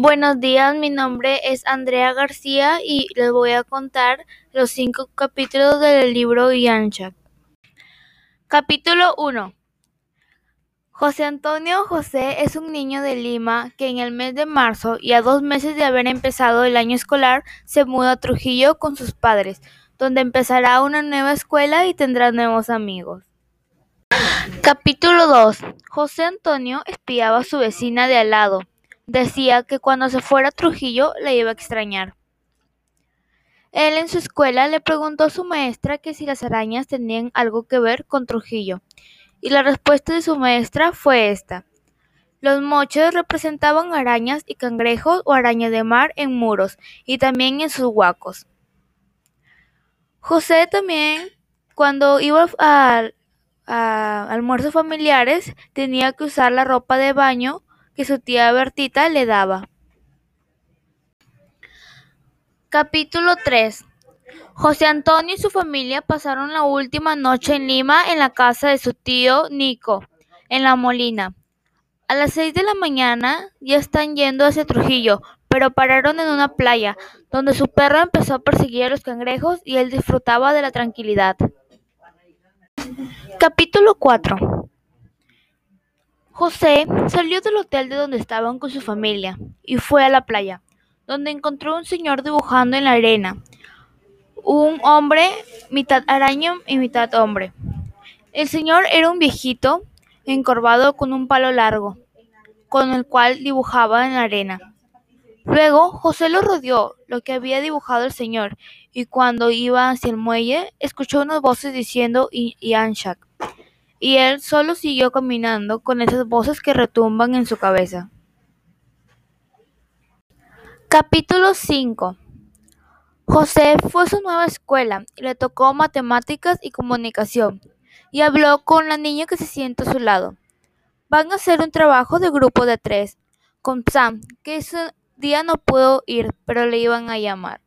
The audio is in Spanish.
Buenos días, mi nombre es Andrea García y les voy a contar los cinco capítulos del libro Yanchak. Capítulo 1 José Antonio José es un niño de Lima que en el mes de marzo y a dos meses de haber empezado el año escolar se muda a Trujillo con sus padres, donde empezará una nueva escuela y tendrá nuevos amigos. Capítulo 2 José Antonio espiaba a su vecina de al lado. Decía que cuando se fuera a Trujillo le iba a extrañar. Él en su escuela le preguntó a su maestra que si las arañas tenían algo que ver con Trujillo, y la respuesta de su maestra fue esta. Los mochos representaban arañas y cangrejos o arañas de mar en muros y también en sus huacos. José también, cuando iba al a almuerzos familiares, tenía que usar la ropa de baño que su tía Bertita le daba. Capítulo 3 José Antonio y su familia pasaron la última noche en Lima en la casa de su tío Nico, en La Molina. A las seis de la mañana ya están yendo hacia Trujillo, pero pararon en una playa, donde su perro empezó a perseguir a los cangrejos y él disfrutaba de la tranquilidad. Capítulo 4 José salió del hotel de donde estaban con su familia y fue a la playa, donde encontró un señor dibujando en la arena, un hombre mitad araña y mitad hombre. El señor era un viejito encorvado con un palo largo, con el cual dibujaba en la arena. Luego José lo rodeó lo que había dibujado el señor, y cuando iba hacia el muelle, escuchó unas voces diciendo Yanshak y él solo siguió caminando con esas voces que retumban en su cabeza. Capítulo 5 José fue a su nueva escuela y le tocó matemáticas y comunicación y habló con la niña que se sienta a su lado. Van a hacer un trabajo de grupo de tres con Sam, que ese día no pudo ir, pero le iban a llamar.